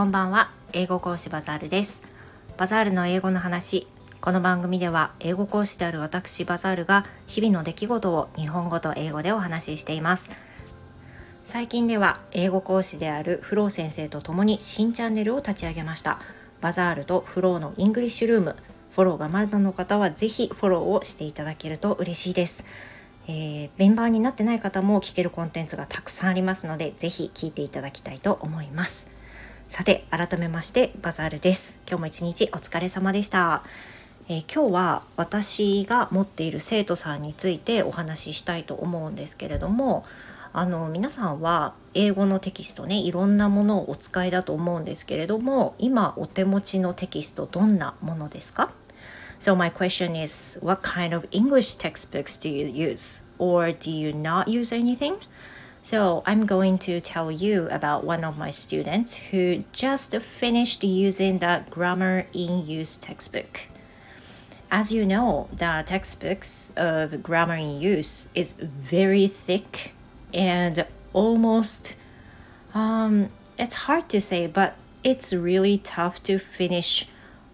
こんばんは。英語講師バザールです。バザールの英語の話。この番組では英語講師である私バザールが日々の出来事を日本語と英語でお話ししています。最近では英語講師であるフロー先生と共に新チャンネルを立ち上げました。バザールとフローのイングリッシュルーム。フォローがまだの方はぜひフォローをしていただけると嬉しいです。えー、メンバーになってない方も聞けるコンテンツがたくさんありますので、ぜひ聞いていただきたいと思います。さて、改めまして、バザールです。今日も一日お疲れ様でした。えー、今日は私が持っている生徒さんについてお話ししたいと思うんですけれども、あの皆さんは英語のテキストねいろんなものをお使いだと思うんですけれども今お手持ちのテキストどんなものですか？So my question is, what kind of English textbooks do you use? Or do you not use anything? So I'm going to tell you about one of my students who just finished using the Grammar in Use textbook. As you know, the textbooks of Grammar in Use is very thick and almost um, it's hard to say, but it's really tough to finish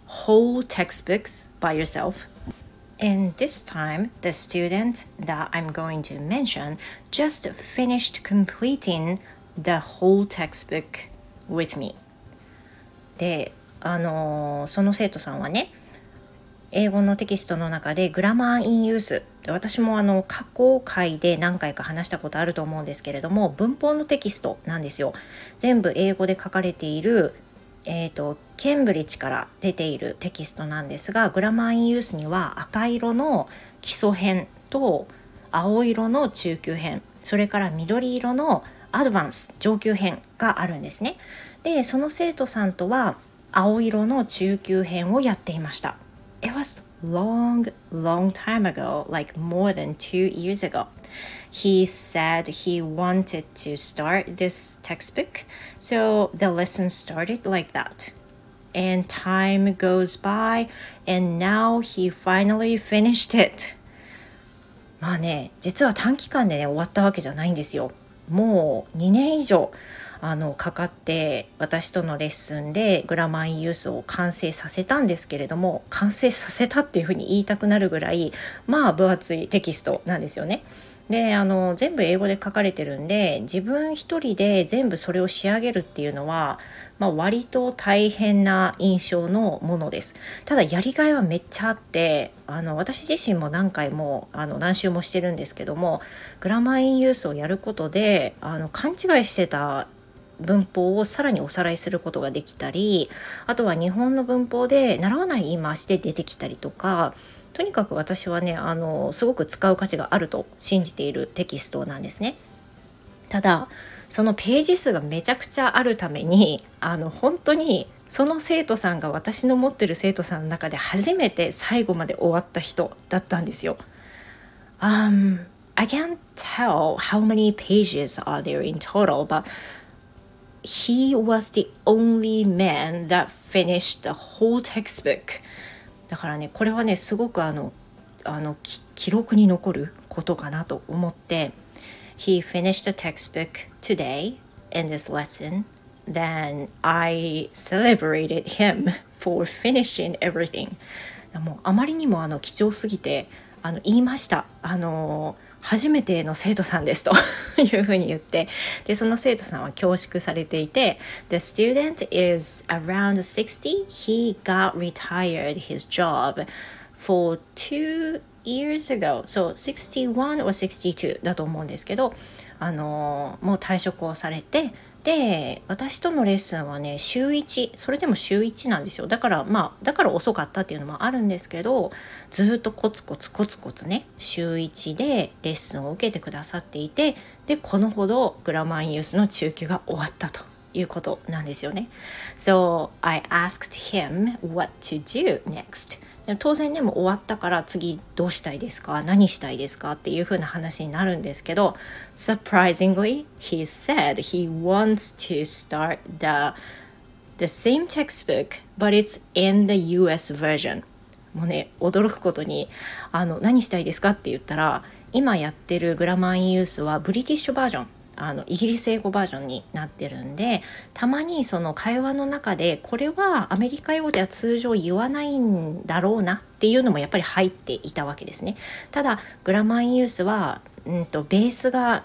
whole textbooks by yourself. And this time, the student that I'm going to mention just finished completing the whole textbook with me. で、あのーその生徒さんはね、英語のテキストの中でグラマーインユース私もあの過去回で何回か話したことあると思うんですけれども文法のテキストなんですよ全部英語で書かれているえーと、ケンブリッジから出ているテキストなんですがグラマーインユースには赤色の基礎編と青色の中級編それから緑色のアドバンス上級編があるんですね。でその生徒さんとは青色の中級編をやっていました。It was long, long time ago, like more than two years ago. he said he wanted to start this textbook. So the lesson started like that. And time goes by, and now he finally finished it. まあね、実は短期間でね、終わったわけじゃないんですよ。もう2年以上 あのかかって私とのレッスンでグラマンユースを完成させたんですけれども完成させたっていうふうに言いたくなるぐらいまあ分厚いテキストなんですよね。であの全部英語で書かれてるんで自分一人で全部それを仕上げるっていうのは、まあ、割と大変な印象のものですただやりがいはめっちゃあってあの私自身も何回もあの何周もしてるんですけどもグラマーインユースをやることであの勘違いしてた文法をさらにおさらいすることができたりあとは日本の文法で習わない言い回しで出てきたりとかとにかく私はねあのすごく使う価値があると信じているテキストなんですね。ただそのページ数がめちゃくちゃあるためにあの本当にその生徒さんが私の持ってる生徒さんの中で初めて最後まで終わった人だったんですよ。Um, I can't tell how many pages are there in total, but he was the only man that finished the whole textbook. だからねこれはねすごくあのあの記録に残ることかなと思って He finished the textbook today in this lesson then I celebrated him for finishing everything もうあまりにもあの貴重すぎてあの言いましたあの初めての生徒さんですというふうに言ってでその生徒さんは恐縮されていて The student is around 60 he got retired his job for two years ago so 61 or 62だと思うんですけどあのもう退職をされてで私とのレッスンはね週1それでも週1なんですよだからまあだから遅かったっていうのもあるんですけどずっとコツコツコツコツね週1でレッスンを受けてくださっていてでこのほどグラマンユースの中級が終わったということなんですよね。So I asked him what to do next. 当然でも終わったから次どうしたいですか？何したいですか？っていう風な話になるんですけど surprisingly he said he wants to start the the same textbook but it's in the US version. もうね驚くことにあの何したいですか？って言ったら今やってるグラマーインユースはブリティッシュバージョン。あのイギリス英語バージョンになってるんでたまにその会話の中でこれはアメリカ英語では通常言わないんだろうなっていうのもやっぱり入っていたわけですね。ただグラマーインユースは、うんと、ベースが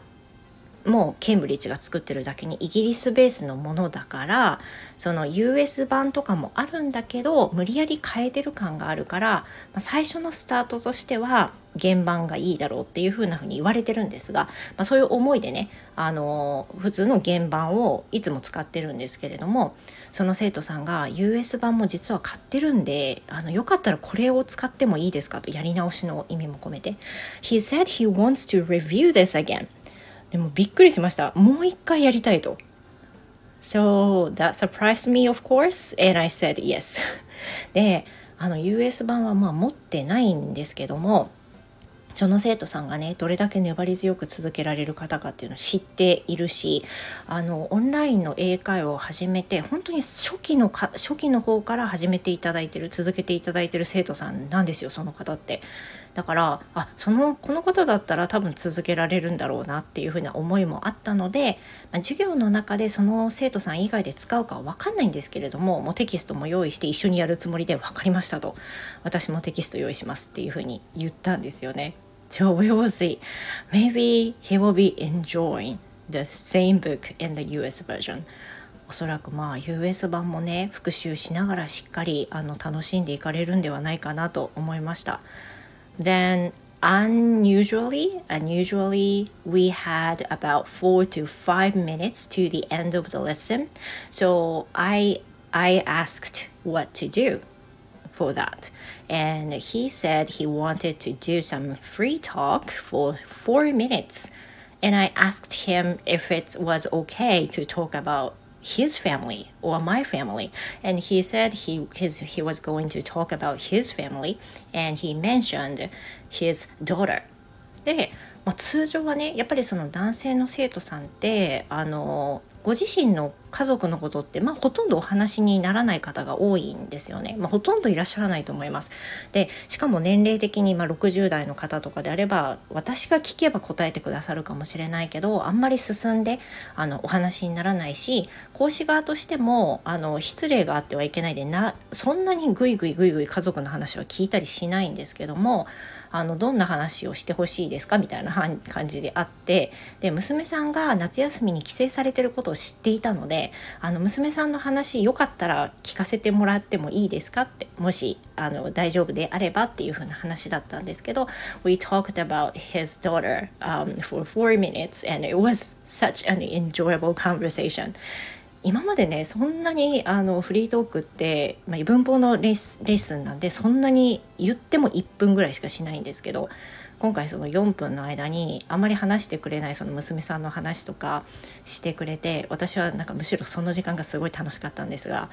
もうケンブリッジが作ってるだけにイギリスベースのものだからその US 版とかもあるんだけど無理やり変えてる感があるから、まあ、最初のスタートとしては原版がいいだろうっていう風な風に言われてるんですが、まあ、そういう思いでねあの普通の原版をいつも使ってるんですけれどもその生徒さんが US 版も実は買ってるんであのよかったらこれを使ってもいいですかとやり直しの意味も込めて。He said he wants to review this again. でもびっくりしましたもう一回やりたいと So that surprised me of course and I said yes であの US 版はまあ持ってないんですけどもその生徒さんがねどれだけ粘り強く続けられる方かっていうのを知っているしあのオンラインの英会話を始めて本当に初期のか初期の方から始めていただいてる続けていただいてる生徒さんなんですよその方って。だからあそのこの方だったら多分続けられるんだろうなっていうふうな思いもあったので、まあ、授業の中でその生徒さん以外で使うかは分かんないんですけれどももうテキストも用意して一緒にやるつもりで分かりましたと私もテキスト用意しますっていうふうに言ったんですよね。So we will see. Maybe he will be enjoying the same book in the US version. おそらくまあ US 版もね復習しながらしっかりあの楽しんでいかれるんではないかなと思いました。Then unusually unusually we had about four to five minutes to the end of the lesson so i i asked what to do for that and he said he wanted to do some free talk for four minutes. And I asked him if it was okay to talk about his family or my family and he said he his he was going to talk about his family and he mentioned his daughter で、まあ、通常はねやっぱりその男性の生徒さんってあの ご自身の家族のことって、まあ、ほとんどお話にならない方が多いんですよね、まあ、ほとんどいらっしゃらないと思います。でしかも年齢的にまあ60代の方とかであれば私が聞けば答えてくださるかもしれないけどあんまり進んであのお話にならないし講師側としてもあの失礼があってはいけないでなそんなにグイグイグイグイ家族の話は聞いたりしないんですけどもあのどんな話をしてほしいですか？みたいな感じであってで娘さんが夏休みに帰省されてることを知っていたのであの娘さんの話よかったら聞かせてもらってもいいですか？ってもしあの大丈夫であればっていう風な話だったんですけど We talked about his daughter、um, for four minutes and it was such an enjoyable conversation. 今までねそんなにあのフリートークって、まあ、文法のレッスンなんでそんなに言っても1分ぐらいしかしないんですけど今回その4分の間にあまり話してくれないその娘さんの話とかしてくれて私はなんかむしろその時間がすごい楽しかったんですが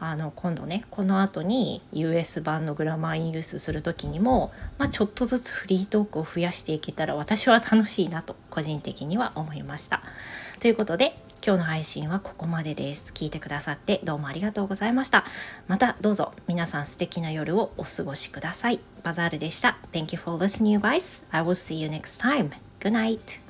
あの今度ねこの後に US 版のグラマーインユースする時にも、まあ、ちょっとずつフリートークを増やしていけたら私は楽しいなと個人的には思いました。ということで今日の配信はここまでです。聞いてくださってどうもありがとうございました。またどうぞ皆さん素敵な夜をお過ごしください。バザールでした。Thank you for listening, guys. I will see you next time. Good night.